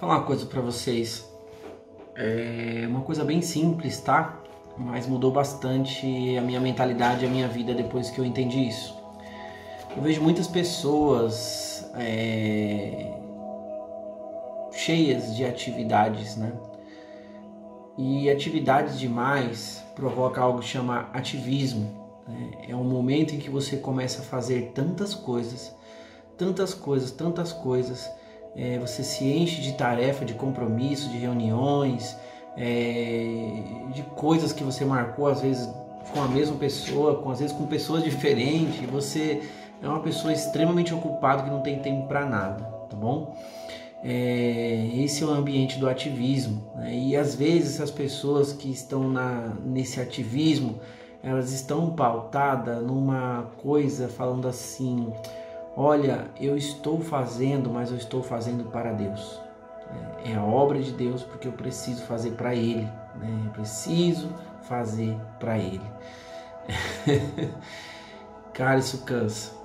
falar uma coisa para vocês. É uma coisa bem simples, tá? Mas mudou bastante a minha mentalidade, a minha vida depois que eu entendi isso. Eu vejo muitas pessoas é, cheias de atividades, né? E atividades demais provoca algo que chama ativismo. Né? É um momento em que você começa a fazer tantas coisas, tantas coisas, tantas coisas. É, você se enche de tarefa, de compromisso, de reuniões, é, de coisas que você marcou às vezes com a mesma pessoa, com, às vezes com pessoas diferentes. Você é uma pessoa extremamente ocupada que não tem tempo para nada, tá bom? É, esse é o ambiente do ativismo né? e às vezes as pessoas que estão na, nesse ativismo elas estão pautadas numa coisa falando assim olha eu estou fazendo mas eu estou fazendo para Deus. É, é a obra de Deus porque eu preciso fazer para Ele né? eu preciso fazer para Ele. Cara isso cansa.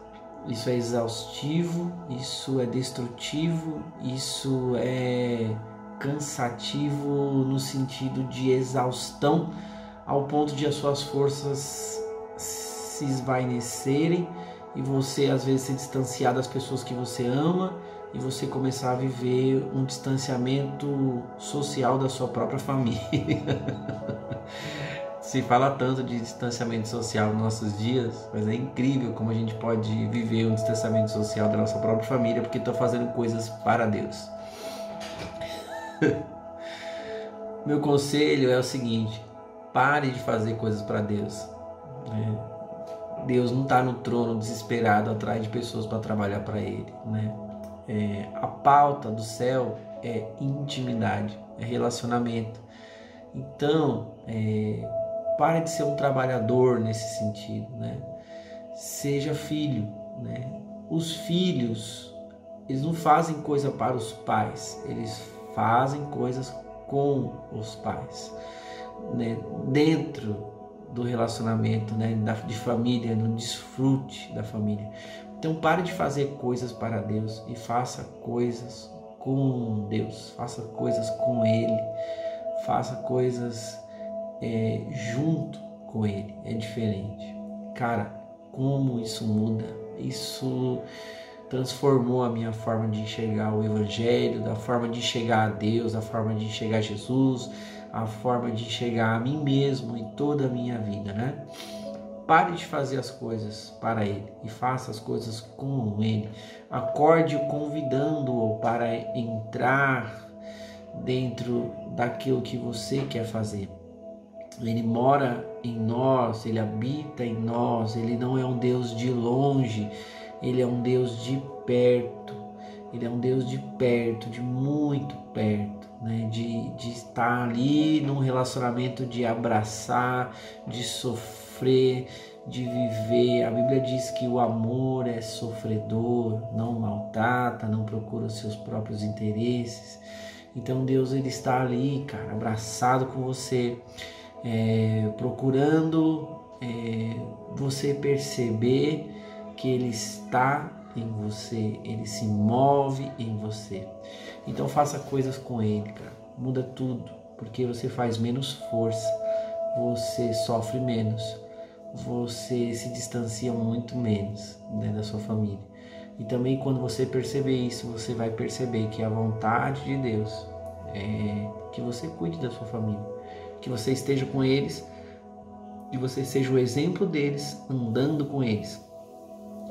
Isso é exaustivo, isso é destrutivo, isso é cansativo no sentido de exaustão, ao ponto de as suas forças se esvainecerem e você às vezes se distanciar das pessoas que você ama e você começar a viver um distanciamento social da sua própria família. se fala tanto de distanciamento social nos nossos dias, mas é incrível como a gente pode viver um distanciamento social da nossa própria família porque está fazendo coisas para Deus. Meu conselho é o seguinte: pare de fazer coisas para Deus. Né? Deus não está no trono desesperado atrás de pessoas para trabalhar para Ele. Né? É, a pauta do céu é intimidade, é relacionamento. Então, é, Pare de ser um trabalhador nesse sentido, né? Seja filho, né? Os filhos, eles não fazem coisa para os pais, eles fazem coisas com os pais, né? Dentro do relacionamento, né? de família, no desfrute da família. Então pare de fazer coisas para Deus e faça coisas com Deus, faça coisas com Ele, faça coisas é, junto com Ele. É diferente. Cara, como isso muda? Isso transformou a minha forma de enxergar o Evangelho, da forma de enxergar a Deus, a forma de enxergar Jesus, a forma de enxergar a mim mesmo e toda a minha vida, né? Pare de fazer as coisas para Ele e faça as coisas com Ele. Acorde convidando-o para entrar dentro daquilo que você quer fazer. Ele mora em nós, ele habita em nós, ele não é um Deus de longe, ele é um Deus de perto, ele é um Deus de perto, de muito perto, né? de, de estar ali num relacionamento de abraçar, de sofrer, de viver. A Bíblia diz que o amor é sofredor, não maltrata, não procura os seus próprios interesses. Então Deus ele está ali, cara, abraçado com você é, procurando é, você perceber que Ele está em você, Ele se move em você. Então faça coisas com Ele, cara. Muda tudo, porque você faz menos força, você sofre menos, você se distancia muito menos né, da sua família. E também quando você perceber isso, você vai perceber que a vontade de Deus é que você cuide da sua família que você esteja com eles, que você seja o exemplo deles, andando com eles,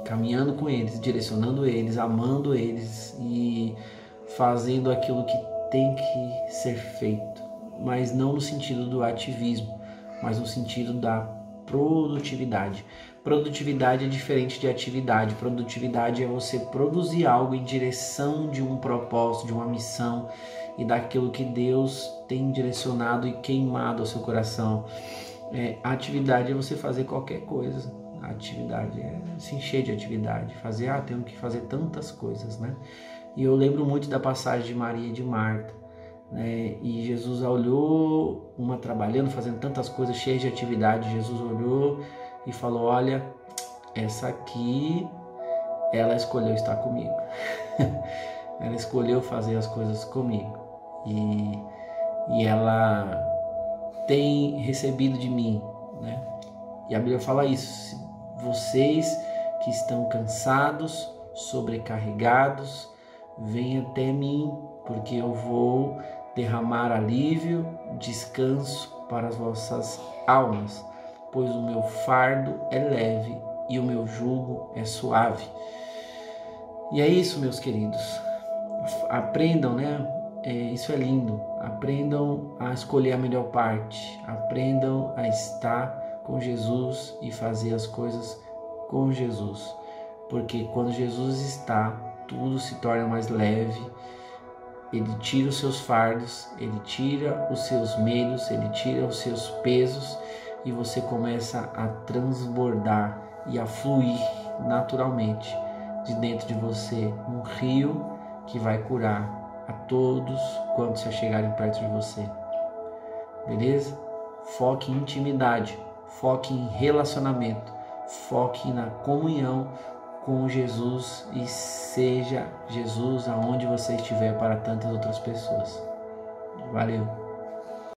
caminhando com eles, direcionando eles, amando eles e fazendo aquilo que tem que ser feito, mas não no sentido do ativismo, mas no sentido da produtividade. Produtividade é diferente de atividade. Produtividade é você produzir algo em direção de um propósito, de uma missão e daquilo que Deus tem direcionado e queimado ao seu coração. É, atividade é você fazer qualquer coisa. Atividade é se encher de atividade, fazer, ah, tenho que fazer tantas coisas, né? E eu lembro muito da passagem de Maria e de Marta. Né? E Jesus olhou, uma trabalhando, fazendo tantas coisas, cheias de atividade. Jesus olhou e falou: Olha, essa aqui, ela escolheu estar comigo. ela escolheu fazer as coisas comigo e, e ela tem recebido de mim, né? E a Bíblia fala isso: vocês que estão cansados, sobrecarregados, venham até mim, porque eu vou derramar alívio, descanso para as vossas almas, pois o meu fardo é leve e o meu jugo é suave. E é isso, meus queridos. Aprendam, né? É, isso é lindo. Aprendam a escolher a melhor parte. Aprendam a estar com Jesus e fazer as coisas com Jesus. Porque quando Jesus está, tudo se torna mais leve. Ele tira os seus fardos, ele tira os seus medos, ele tira os seus pesos e você começa a transbordar e a fluir naturalmente de dentro de você um rio que vai curar a todos quando se chegarem perto de você. Beleza? Foque em intimidade, foque em relacionamento, foque na comunhão com Jesus e seja Jesus aonde você estiver para tantas outras pessoas. Valeu!